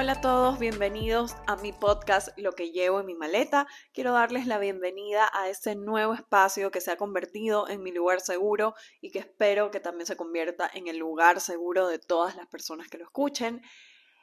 Hola a todos, bienvenidos a mi podcast Lo que llevo en mi maleta. Quiero darles la bienvenida a este nuevo espacio que se ha convertido en mi lugar seguro y que espero que también se convierta en el lugar seguro de todas las personas que lo escuchen.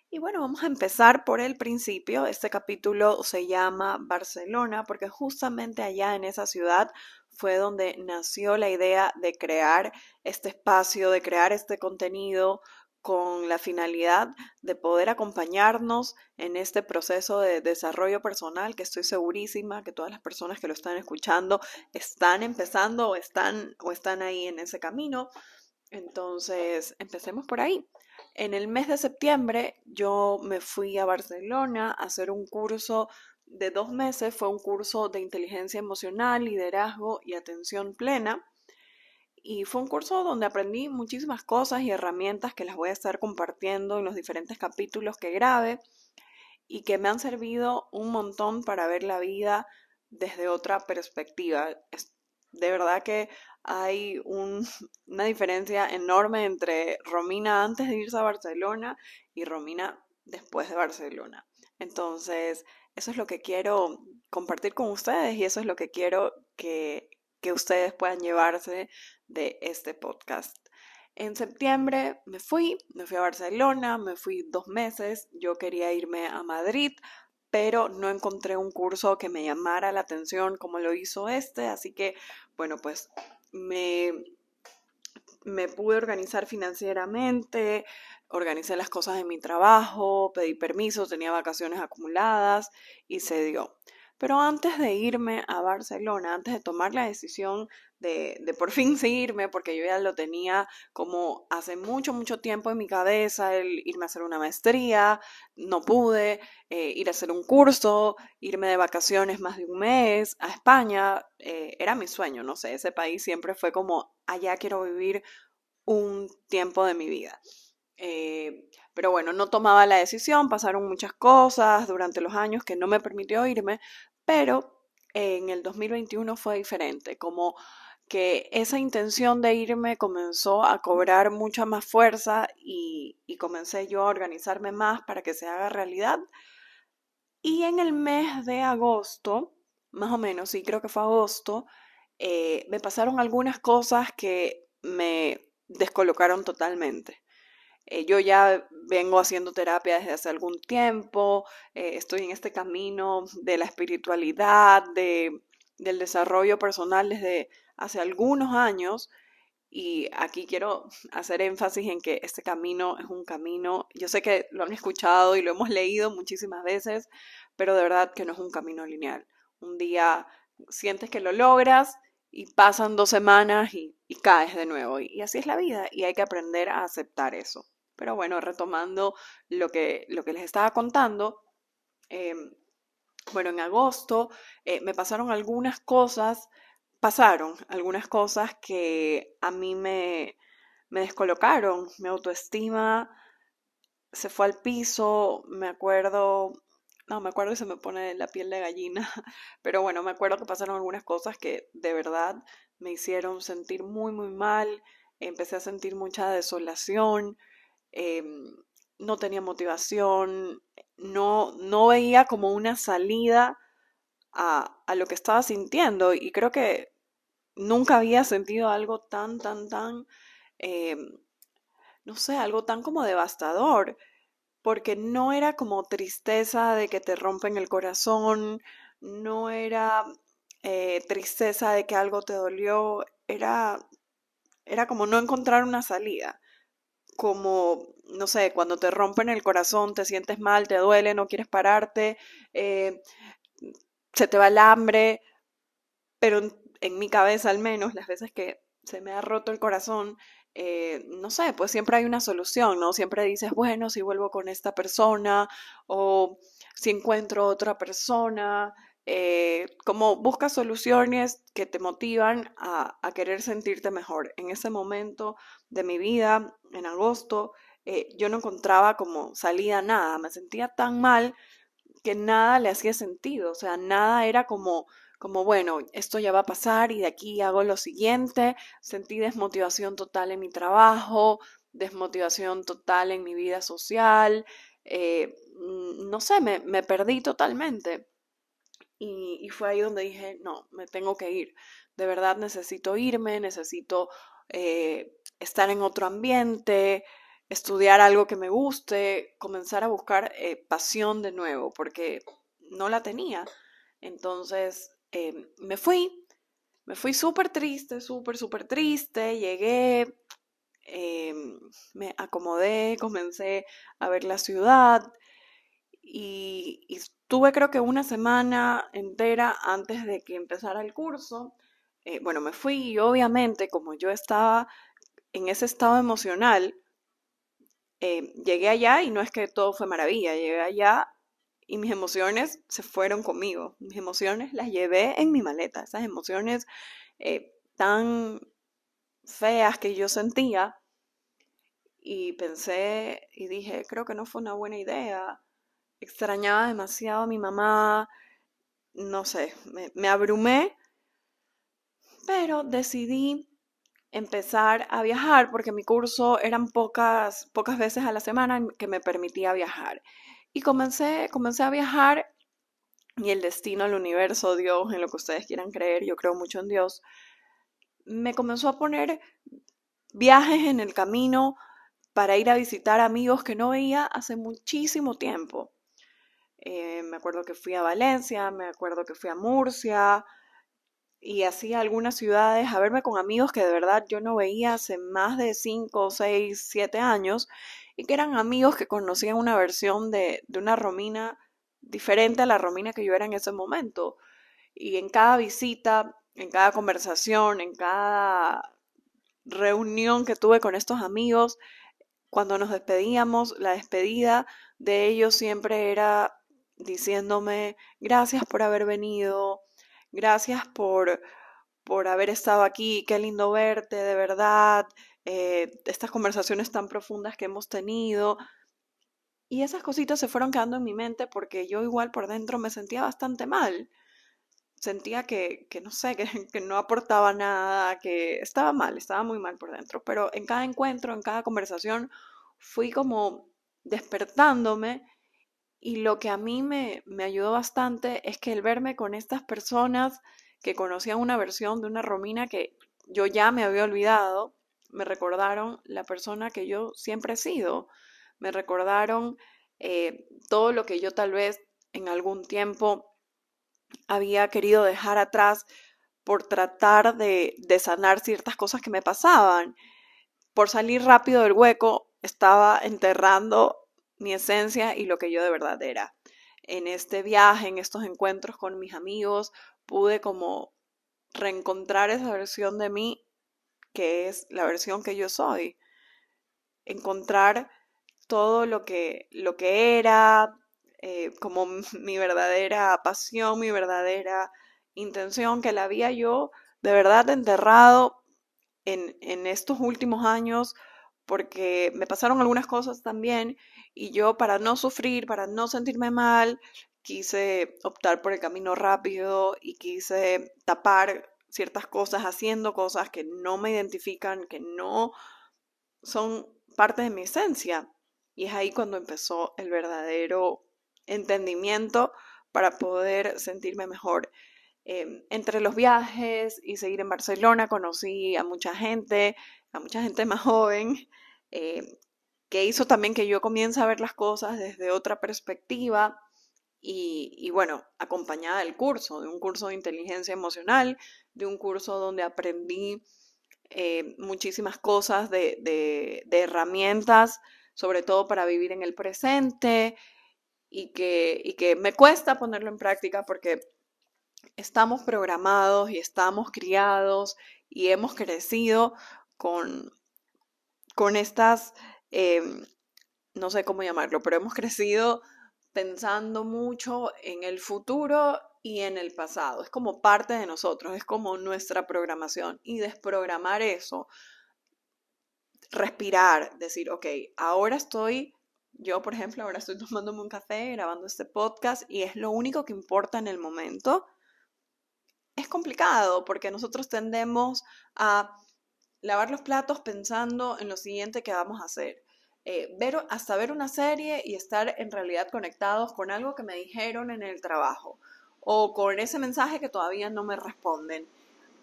Y bueno, vamos a empezar por el principio. Este capítulo se llama Barcelona porque justamente allá en esa ciudad fue donde nació la idea de crear este espacio, de crear este contenido con la finalidad de poder acompañarnos en este proceso de desarrollo personal que estoy segurísima que todas las personas que lo están escuchando están empezando o están o están ahí en ese camino. Entonces, empecemos por ahí. En el mes de septiembre yo me fui a Barcelona a hacer un curso de dos meses, fue un curso de inteligencia emocional, liderazgo y atención plena. Y fue un curso donde aprendí muchísimas cosas y herramientas que las voy a estar compartiendo en los diferentes capítulos que grabe y que me han servido un montón para ver la vida desde otra perspectiva. De verdad que hay una diferencia enorme entre Romina antes de irse a Barcelona y Romina después de Barcelona. Entonces, eso es lo que quiero compartir con ustedes y eso es lo que quiero que, que ustedes puedan llevarse de este podcast. En septiembre me fui, me fui a Barcelona, me fui dos meses, yo quería irme a Madrid, pero no encontré un curso que me llamara la atención como lo hizo este, así que bueno, pues me, me pude organizar financieramente, organicé las cosas de mi trabajo, pedí permiso, tenía vacaciones acumuladas y se dio. Pero antes de irme a Barcelona, antes de tomar la decisión de, por fin seguirme, porque yo ya lo tenía como hace mucho, mucho tiempo en mi cabeza, el irme a hacer una maestría, no pude, eh, ir a hacer un curso, irme de vacaciones más de un mes a España, eh, era mi sueño, no sé, ese país siempre fue como, allá quiero vivir un tiempo de mi vida. Eh, pero bueno, no tomaba la decisión, pasaron muchas cosas durante los años que no me permitió irme, pero en el 2021 fue diferente, como que esa intención de irme comenzó a cobrar mucha más fuerza y, comencé yo a organizarme más para que se haga realidad. Y en el mes de agosto, más o menos, sí creo que fue agosto, eh, me pasaron algunas cosas que me descolocaron totalmente. Eh, yo ya vengo haciendo terapia desde hace algún tiempo, eh, estoy en este camino de la espiritualidad, de, del desarrollo personal desde hace algunos años. Y aquí quiero hacer énfasis en que este camino es un camino, yo sé que lo han escuchado y lo hemos leído muchísimas veces, pero de verdad que no es un camino lineal. Un día sientes que lo logras y pasan dos semanas y, caes de nuevo. Y, así es la vida y hay que aprender a aceptar eso. Pero bueno, retomando lo que, lo que les estaba contando, em, bueno, en agosto eh, me pasaron algunas cosas, pasaron algunas cosas que a mí me, me descolocaron, mi autoestima se fue al piso, me acuerdo, no, me acuerdo y se me pone la piel de gallina, pero bueno, me acuerdo que pasaron algunas cosas que de verdad me hicieron sentir muy, muy mal, empecé a sentir mucha desolación, Em, no tenía motivación, no, no veía como una salida a, a, lo que estaba sintiendo y creo que nunca había sentido algo tan, tan, tan, em, no sé, algo tan como devastador, porque no era como tristeza de que te rompen el corazón, no era eh, tristeza de que algo te dolió, era, era como no encontrar una salida como, no sé, cuando te rompen el corazón, te sientes mal, te duele, no quieres pararte, eh, se te va el hambre, pero en, mi cabeza al menos, las veces que se me ha roto el corazón, eh, no sé, pues siempre hay una solución, ¿no? Siempre dices, bueno, si vuelvo con esta persona o si encuentro otra persona, eh, como buscas soluciones que te motivan a, querer sentirte mejor. En ese momento de mi vida, en agosto, eh, yo no encontraba como salida nada, me sentía tan mal que nada le hacía sentido, o sea, nada era como, como, bueno, esto ya va a pasar y de aquí hago lo siguiente, sentí desmotivación total en mi trabajo, desmotivación total en mi vida social, eh, no sé, me, me perdí totalmente. Y, y, fue ahí donde dije, no, me tengo que ir. De verdad necesito irme, necesito eh, estar en otro ambiente, estudiar algo que me guste, comenzar a buscar eh, pasión de nuevo, porque no la tenía. Entonces eh, me fui, me fui súper triste, súper, súper triste, llegué, me acomodé, comencé a ver la ciudad y, y tuve creo que una semana entera antes de que empezara el curso eh, bueno, me fui y obviamente como yo estaba en ese estado emocional, eh, llegué allá y no es que todo fue maravilla, llegué allá y mis emociones se fueron conmigo, mis emociones las llevé en mi maleta, esas emociones eh, tan feas que yo sentía y pensé y dije, creo que no fue una buena idea, extrañaba demasiado a mi mamá, no sé, me abrumé pero decidí empezar a viajar porque mi curso eran pocas, pocas veces a la semana que me permitía viajar. Y comencé, comencé a viajar y el destino, el universo, Dios, en lo que ustedes quieran creer, yo creo mucho en Dios, me comenzó a poner viajes en el camino para ir a visitar amigos que no veía hace muchísimo tiempo. Eh, me acuerdo que fui a Valencia, me acuerdo que fui a Murcia, y así algunas ciudades a verme con amigos que de verdad yo no veía hace más de 5, 6, 7 años y que eran amigos que conocían una versión de, de una Romina diferente a la Romina que yo era en ese momento. Y en cada visita, en cada conversación, en cada reunión que tuve con estos amigos, cuando nos despedíamos, la despedida de ellos siempre era diciéndome gracias por haber venido, Gracias por, por haber estado aquí, qué lindo verte, de verdad, eh, estas conversaciones tan profundas que hemos tenido. Y esas cositas se fueron quedando en mi mente porque yo igual por dentro me sentía bastante mal. Sentía que, que no sé, que, que no aportaba nada, que estaba mal, estaba muy mal por dentro. Pero en cada encuentro, en cada conversación, fui como despertándome y lo que a mí me, me ayudó bastante es que el verme con estas personas que conocían una versión de una Romina que yo ya me había olvidado, me recordaron la persona que yo siempre he sido, me recordaron eh, todo lo que yo tal vez en algún tiempo había querido dejar atrás por tratar de, de sanar ciertas cosas que me pasaban. Por salir rápido del hueco, estaba enterrando mi esencia y lo que yo de verdad era. En este viaje, en estos encuentros con mis amigos, pude como reencontrar esa versión de mí que es la versión que yo soy. Encontrar todo lo que, lo que era, eh, como mi verdadera pasión, mi verdadera intención, que la había yo de verdad enterrado en, en estos últimos años, porque me pasaron algunas cosas también y yo para no sufrir, para no sentirme mal, quise optar por el camino rápido y quise tapar ciertas cosas haciendo cosas que no me identifican, que no son parte de mi esencia. Y es ahí cuando empezó el verdadero entendimiento para poder sentirme mejor. Em, entre los viajes y seguir en Barcelona conocí a mucha gente, a mucha gente más joven, eh, que hizo también que yo comience a ver las cosas desde otra perspectiva y, bueno, acompañada del curso, de un curso de inteligencia emocional, de un curso donde aprendí eh, muchísimas cosas de, de, herramientas, sobre todo para vivir en el presente y que, y que me cuesta ponerlo en práctica porque estamos programados y estamos criados y hemos crecido con, con estas Em, no sé cómo llamarlo, pero hemos crecido pensando mucho en el futuro y en el pasado. Es como parte de nosotros, es como nuestra programación. Y desprogramar eso, respirar, decir, ok, ahora estoy, yo por ejemplo, ahora estoy tomándome un café, grabando este podcast y es lo único que importa en el momento. Es complicado porque nosotros tendemos a lavar los platos pensando en lo siguiente que vamos a hacer. eh, ver, hasta ver una serie y estar en realidad conectados con algo que me dijeron en el trabajo o con ese mensaje que todavía no me responden.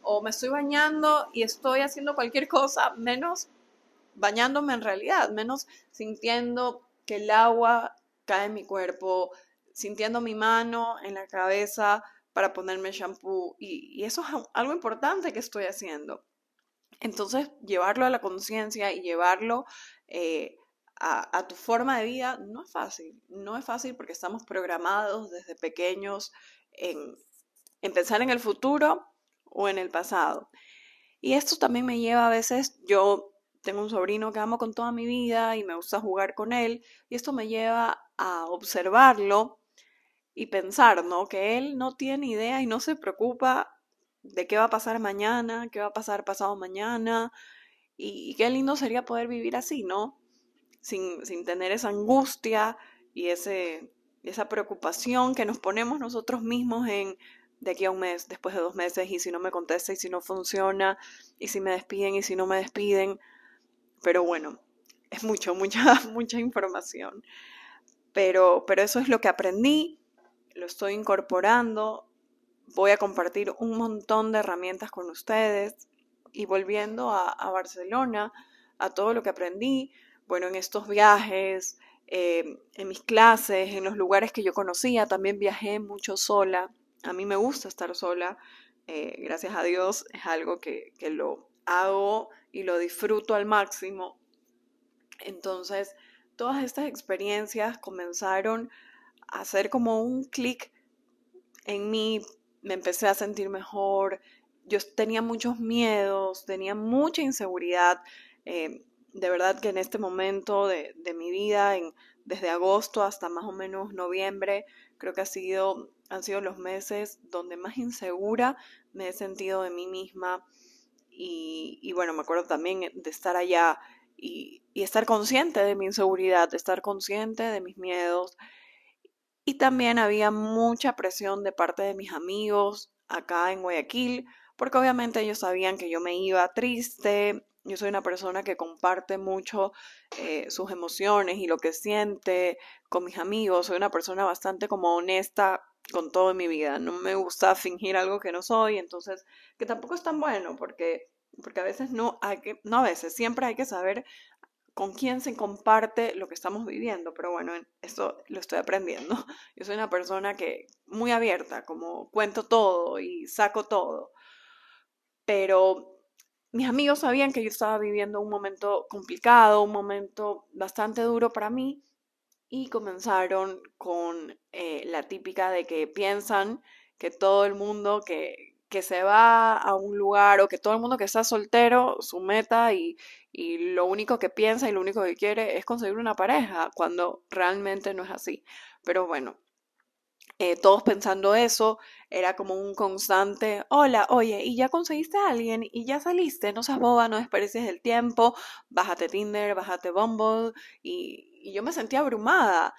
O me estoy bañando y estoy haciendo cualquier cosa menos bañándome en realidad, menos sintiendo que el agua cae en mi cuerpo, sintiendo mi mano en la cabeza para ponerme shampoo. Y, eso es algo importante que estoy haciendo. Entonces, llevarlo a la conciencia y llevarlo eh, a, tu forma de vida no es fácil. No es fácil porque estamos programados desde pequeños en, en pensar en el futuro o en el pasado. Y esto también me lleva a veces, yo tengo un sobrino que amo con toda mi vida y me gusta jugar con él, y esto me lleva a observarlo y pensar, ¿no? Que él no tiene idea y no se preocupa de qué va a pasar mañana, qué va a pasar pasado mañana, y, qué lindo sería poder vivir así, ¿no? Sin, sin tener esa angustia y ese, esa preocupación que nos ponemos nosotros mismos en de aquí a un mes, después de dos meses, y si no me contesta, y si no funciona, y si me despiden, y si no me despiden. Pero bueno, es mucho, mucha, mucha información. Pero, pero eso es lo que aprendí, lo estoy incorporando, voy a compartir un montón de herramientas con ustedes y volviendo a, Barcelona, a todo lo que aprendí, bueno, en estos viajes, Em, en mis clases, en los lugares que yo conocía, también viajé mucho sola. A mí me gusta estar sola, eh, gracias a Dios, es algo que, que lo hago y lo disfruto al máximo. Entonces, todas estas experiencias comenzaron a hacer como un clic en mí, me empecé a sentir mejor, yo tenía muchos miedos, tenía mucha inseguridad. Em, de verdad que en este momento de, mi vida, en, desde agosto hasta más o menos noviembre, creo que ha sido, han sido los meses donde más insegura me he sentido de mí misma. Y, bueno, me acuerdo también de estar allá y, y estar consciente de mi inseguridad, de estar consciente de mis miedos. Y también había mucha presión de parte de mis amigos acá en Guayaquil, porque obviamente ellos sabían que yo me iba triste, yo soy una persona que comparte mucho eh, sus emociones y lo que siente con mis amigos. Soy una persona bastante como honesta con todo en mi vida. No me gusta fingir algo que no soy, entonces, que tampoco es tan bueno porque, porque a veces no hay que, no a veces, siempre hay que saber con quién se comparte lo que estamos viviendo, pero bueno, esto lo estoy aprendiendo. Yo soy una persona que muy abierta, como cuento todo y saco todo, pero mis amigos sabían que yo estaba viviendo un momento complicado, un momento bastante duro para mí y comenzaron con eh, la típica de que piensan que todo el mundo que, que, se va a un lugar o que todo el mundo que está soltero, su meta y, y lo único que piensa y lo único que quiere es conseguir una pareja, cuando realmente no es así. Pero bueno, eh, todos pensando eso, era como un constante, hola, oye, ¿y ya conseguiste a alguien? ¿Y ya saliste? No seas boba, no desperdicies el tiempo, bájate Tinder, bájate Bumble, y, y, yo me sentía abrumada.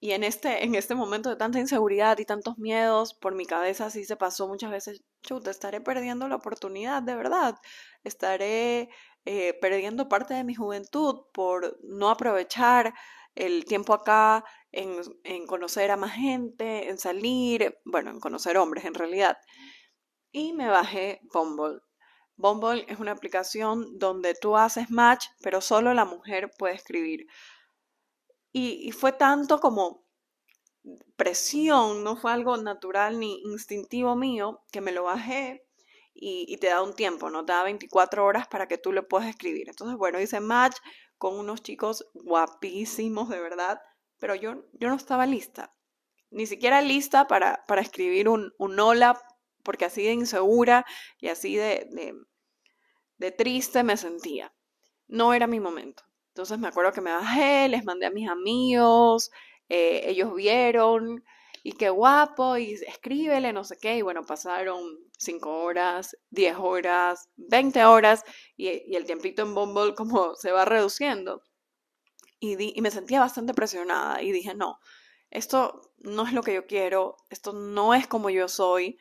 Y en este, en este momento de tanta inseguridad y tantos miedos, por mi cabeza así se pasó muchas veces, chuta, estaré perdiendo la oportunidad, de verdad, estaré eh, perdiendo parte de mi juventud por no aprovechar el tiempo acá en, conocer a más gente, en salir, bueno, en conocer hombres en realidad. Y me bajé Bumble. Bumble es una aplicación donde tú haces match, pero solo la mujer puede escribir. Y, fue tanto como presión, no fue algo natural ni instintivo mío, que me lo bajé y, y, te da un tiempo, ¿no? Te da 24 horas para que tú le puedas escribir. Entonces, bueno, hice match con unos chicos guapísimos, de verdad, pero yo, yo no estaba lista, ni siquiera lista para, para escribir un, un, hola, porque así de insegura y así de, de, de triste me sentía. No era mi momento. Entonces me acuerdo que me bajé, les mandé a mis amigos, eh, ellos vieron, y qué guapo, y escríbele, no sé qué, y bueno, pasaron 5 horas, 10 horas, 20 horas, y, y, el tiempito en Bumble como se va reduciendo. Y, y me sentía bastante presionada y dije, no, esto no es lo que yo quiero, esto no es como yo soy,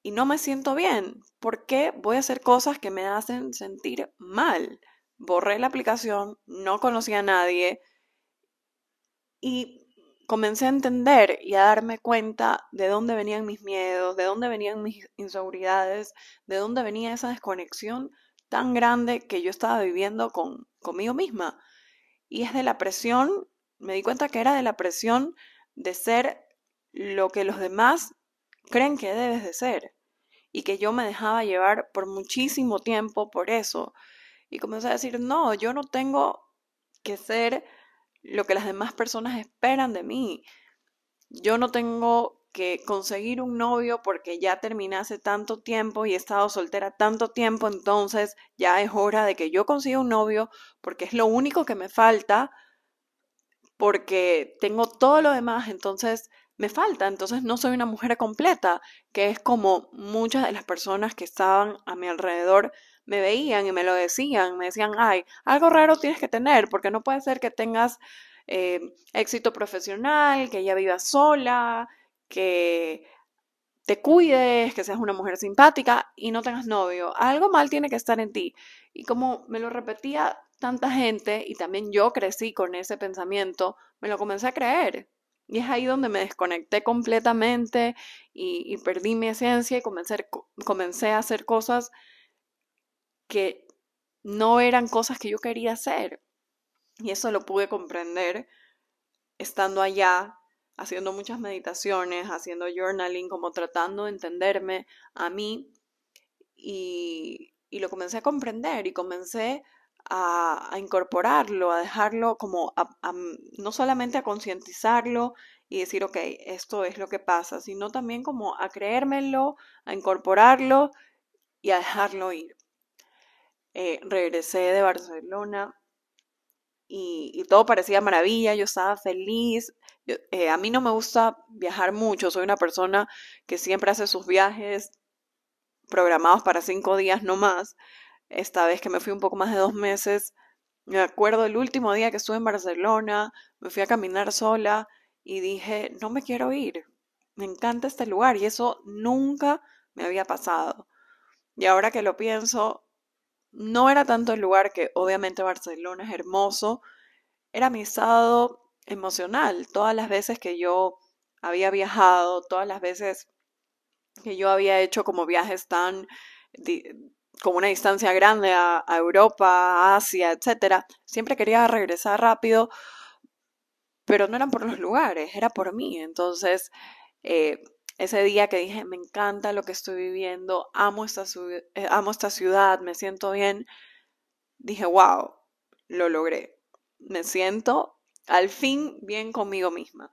y no me siento bien. ¿Por qué voy a hacer cosas que me hacen sentir mal? Borré la aplicación, no conocía a nadie y comencé a entender y a darme cuenta de dónde venían mis miedos, de dónde venían mis inseguridades, de dónde venía esa desconexión tan grande que yo estaba viviendo con, conmigo misma. Y es de la presión, me di cuenta que era de la presión de ser lo que los demás creen que debes de ser. Y que yo me dejaba llevar por muchísimo tiempo por eso. Y comencé a decir, no, yo no tengo que ser lo que las demás personas esperan de mí. Yo no tengo que conseguir un novio porque ya terminé hace tanto tiempo y he estado soltera tanto tiempo, entonces ya es hora de que yo consiga un novio porque es lo único que me falta, porque tengo todo lo demás, entonces me falta, entonces no soy una mujer completa, que es como muchas de las personas que estaban a mi alrededor me veían y me lo decían, me decían, ay, algo raro tienes que tener, porque no puede ser que tengas eh, éxito profesional, que ella viva sola, que te cuides, que seas una mujer simpática y no tengas novio. Algo mal tiene que estar en ti. Y como me lo repetía tanta gente y también yo crecí con ese pensamiento, me lo comencé a creer. Y es ahí donde me desconecté completamente y, perdí mi esencia y comencé, comencé a hacer cosas que no eran cosas que yo quería hacer. Y eso lo pude comprender estando allá, haciendo muchas meditaciones, haciendo journaling, como tratando de entenderme a mí. Y, lo comencé a comprender y comencé a, incorporarlo, a dejarlo como, no solamente a concientizarlo y decir, ok, esto es lo que pasa, sino también como a creérmelo, a incorporarlo y a dejarlo ir. Eh, regresé de Barcelona y, todo parecía maravilla, yo estaba feliz. Eh, a mí no me gusta viajar mucho, soy una persona que siempre hace sus viajes programados para cinco días no más. Esta vez que me fui un poco más de dos meses, me acuerdo el último día que estuve en Barcelona, me fui a caminar sola y dije, no me quiero ir, me encanta este lugar y eso nunca me había pasado. Y ahora que lo pienso, no era tanto el lugar que obviamente Barcelona es hermoso, era mi estado emocional. Todas las veces que yo había viajado, todas las veces que yo había hecho como viajes tan con una distancia grande a, Europa, Asia, etcétera, siempre quería regresar rápido, pero no eran por los lugares, era por mí. Entonces, eh, ese día que dije, me encanta lo que estoy viviendo, amo esta, eh, ciudad, me siento bien, dije, wow, lo logré. Me siento al fin bien conmigo misma.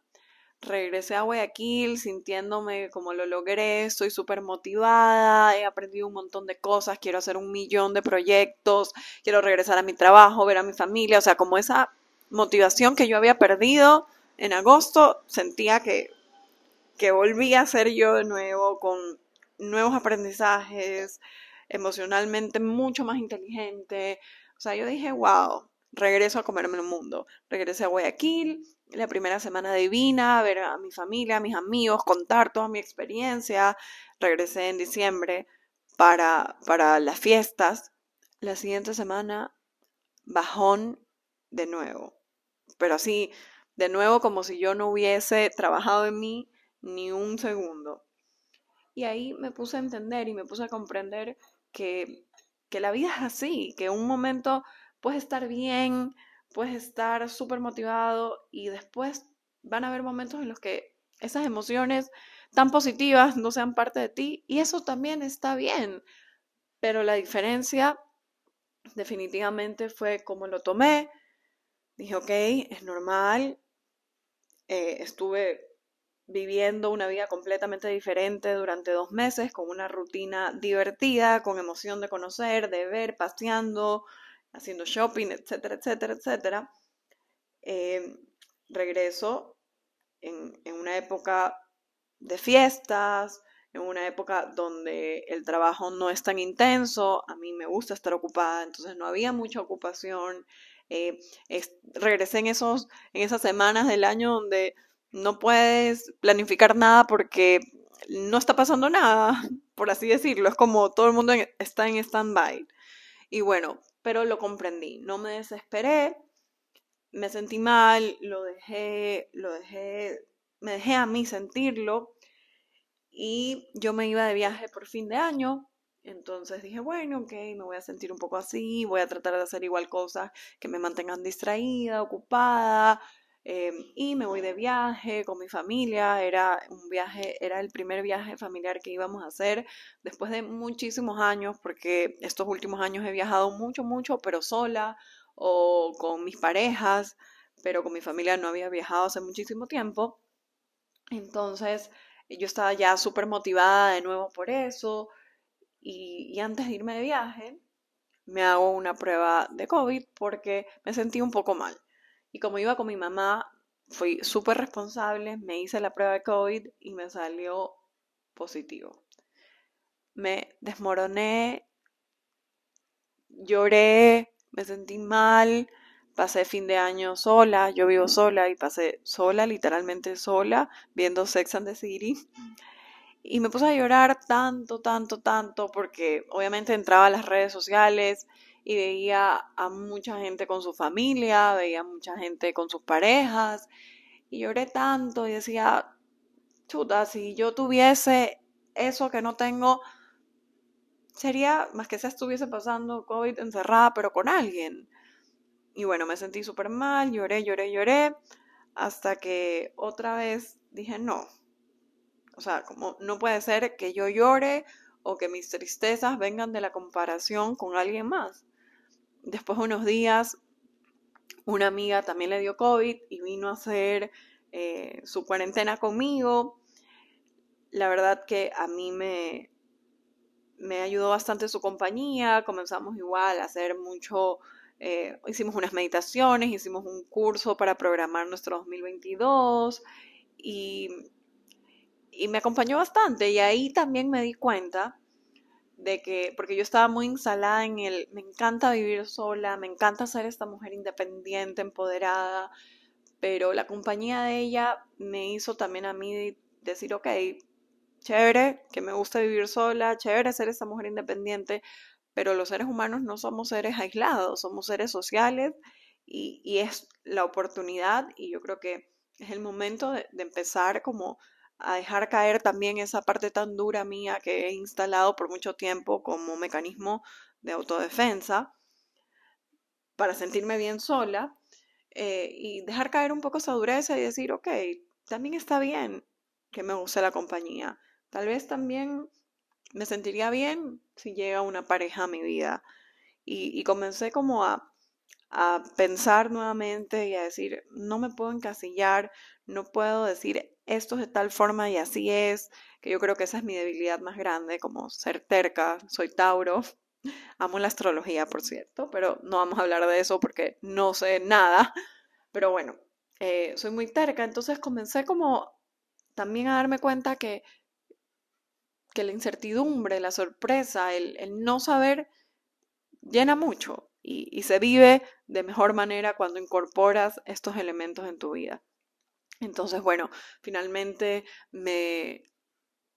Regresé a Guayaquil sintiéndome como lo logré, estoy súper motivada, he aprendido un montón de cosas, quiero hacer un millón de proyectos, quiero regresar a mi trabajo, ver a mi familia, o sea, como esa motivación que yo había perdido en agosto, sentía que volví a ser yo de nuevo con nuevos aprendizajes, emocionalmente mucho más inteligente. O sea, yo dije, wow, regreso a comerme el mundo. Regresé a Guayaquil, la primera semana divina, a ver a mi familia, a mis amigos, contar toda mi experiencia. Regresé en diciembre para, para las fiestas. La siguiente semana, bajón de nuevo. Pero así, de nuevo, como si yo no hubiese trabajado en mí ni un segundo. Y ahí me puse a entender y me puse a comprender que, que la vida es así, que un momento puedes estar bien, puedes estar súper motivado y después van a haber momentos en los que esas emociones tan positivas no sean parte de ti y eso también está bien. Pero la diferencia definitivamente fue cómo lo tomé. Dije, ok, es normal. Eh, estuve viviendo una vida completamente diferente durante dos meses, con una rutina divertida, con emoción de conocer, de ver, paseando, haciendo shopping, etcétera, etcétera, etcétera. Eh, regreso en, en una época de fiestas, en una época donde el trabajo no es tan intenso, a mí me gusta estar ocupada, entonces no había mucha ocupación. Eh, regresé en, esos, en esas semanas del año donde no puedes planificar nada porque no está pasando nada, por así decirlo. Es como todo el mundo está en stand-by. Y bueno, pero lo comprendí, no me desesperé, me sentí mal, lo dejé, lo dejé, me dejé a mí sentirlo y yo me iba de viaje por fin de año, entonces dije, bueno, ok, me voy a sentir un poco así, voy a tratar de hacer igual cosas que me mantengan distraída, ocupada, em, y me voy de viaje con mi familia. Era un viaje, era el primer viaje familiar que íbamos a hacer después de muchísimos años, porque estos últimos años he viajado mucho, mucho, pero sola o con mis parejas, pero con mi familia no había viajado hace muchísimo tiempo. Entonces, yo estaba ya súper motivada de nuevo por eso y, antes de irme de viaje me hago una prueba de COVID porque me sentí un poco mal. Y como iba con mi mamá, fui súper responsable, me hice la prueba de COVID y me salió positivo. Me desmoroné, lloré, me sentí mal, pasé fin de año sola, yo vivo sola y pasé sola, literalmente sola, viendo Sex and the City. Y me puse a llorar tanto, tanto, tanto, porque obviamente entraba a las redes sociales y veía a mucha gente con su familia, veía a mucha gente con sus parejas, y lloré tanto y decía, chuta, si yo tuviese eso que no tengo, sería más que se estuviese pasando COVID encerrada, pero con alguien. Y bueno, me sentí súper mal, lloré, lloré, lloré, hasta que otra vez dije, no, o sea, como no puede ser que yo llore o que mis tristezas vengan de la comparación con alguien más. Después de unos días, una amiga también le dio COVID y vino a hacer eh, su cuarentena conmigo. La verdad que a mí me, me ayudó bastante su compañía. Comenzamos igual a hacer mucho, eh, hicimos unas meditaciones, hicimos un curso para programar nuestro 2022 y y me acompañó bastante y ahí también me di cuenta de que, porque yo estaba muy instalada en el, me encanta vivir sola, me encanta ser esta mujer independiente, empoderada, pero la compañía de ella me hizo también a mí decir, ok, chévere, que me gusta vivir sola, chévere ser esta mujer independiente, pero los seres humanos no somos seres aislados, somos seres sociales y, y es la oportunidad y yo creo que es el momento de, de empezar como a dejar caer también esa parte tan dura mía que he instalado por mucho tiempo como mecanismo de autodefensa para sentirme bien sola eh, y dejar caer un poco esa dureza y decir, ok, también está bien que me guste la compañía. Tal vez también me sentiría bien si llega una pareja a mi vida. Y, y comencé como a, a pensar nuevamente y a decir, no me puedo encasillar, no puedo decir esto es de tal forma y así es, que yo creo que esa es mi debilidad más grande, como ser terca, soy Tauro, amo la astrología, por cierto, pero no vamos a hablar de eso porque no sé nada, pero bueno, eh, soy muy terca, entonces comencé como también a darme cuenta que, que la incertidumbre, la sorpresa, el, el no saber llena mucho y, se vive de mejor manera cuando incorporas estos elementos en tu vida. Entonces, bueno, finalmente me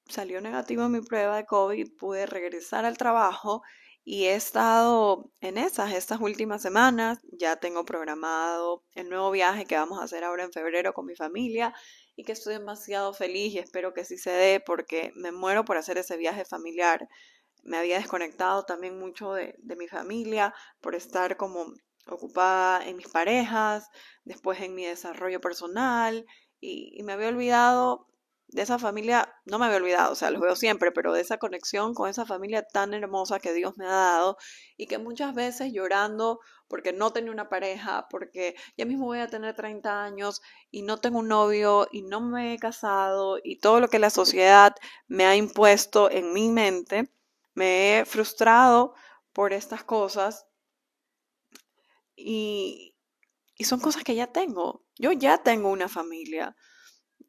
salió negativo mi prueba de COVID, pude regresar al trabajo y he estado en esas estas últimas semanas. Ya tengo programado el nuevo viaje que vamos a hacer ahora en febrero con mi familia y que estoy demasiado feliz y espero que sí se dé porque me muero por hacer ese viaje familiar me había desconectado también mucho de, mi familia por estar como ocupada en mis parejas, después en mi desarrollo personal y, me había olvidado de esa familia, no me había olvidado, o sea, los veo siempre, pero de esa conexión con esa familia tan hermosa que Dios me ha dado y que muchas veces llorando porque no tenía una pareja, porque ya mismo voy a tener 30 años y no tengo un novio y no me he casado y todo lo que la sociedad me ha impuesto en mi mente, me he frustrado por estas cosas y, son cosas que ya tengo. Yo ya tengo una familia,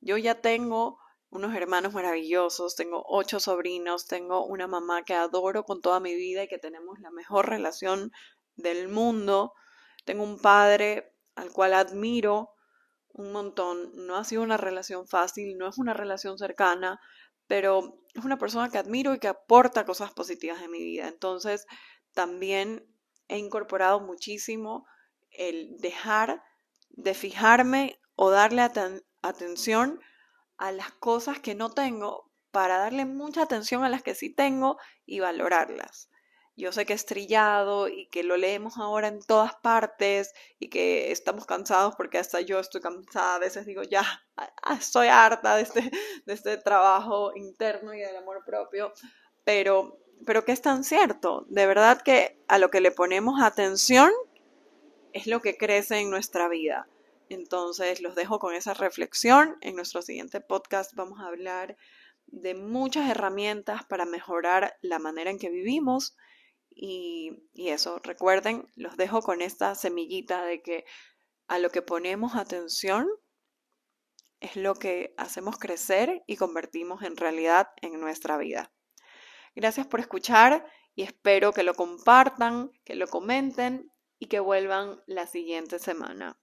yo ya tengo unos hermanos maravillosos, tengo ocho sobrinos, tengo una mamá que adoro con toda mi vida y que tenemos la mejor relación del mundo, tengo un padre al cual admiro un montón, no ha sido una relación fácil, no es una relación cercana, pero es una persona que admiro y que aporta cosas positivas en mi vida. Entonces, también he incorporado muchísimo el dejar de fijarme o darle atención a las cosas que no tengo para darle mucha atención a las que sí tengo y valorarlas. Yo sé que es trillado y que lo leemos ahora en todas partes y que estamos cansados porque hasta yo estoy cansada. A veces digo, ya, estoy harta de este, de este trabajo interno y del amor propio. Pero, pero que es tan cierto. De verdad que a lo que le ponemos atención es lo que crece en nuestra vida. Entonces los dejo con esa reflexión. En nuestro siguiente podcast vamos a hablar de muchas herramientas para mejorar la manera en que vivimos y, eso, recuerden, los dejo con esta semillita de que a lo que ponemos atención es lo que hacemos crecer y convertimos en realidad en nuestra vida. Gracias por escuchar y espero que lo compartan, que lo comenten y que vuelvan la siguiente semana.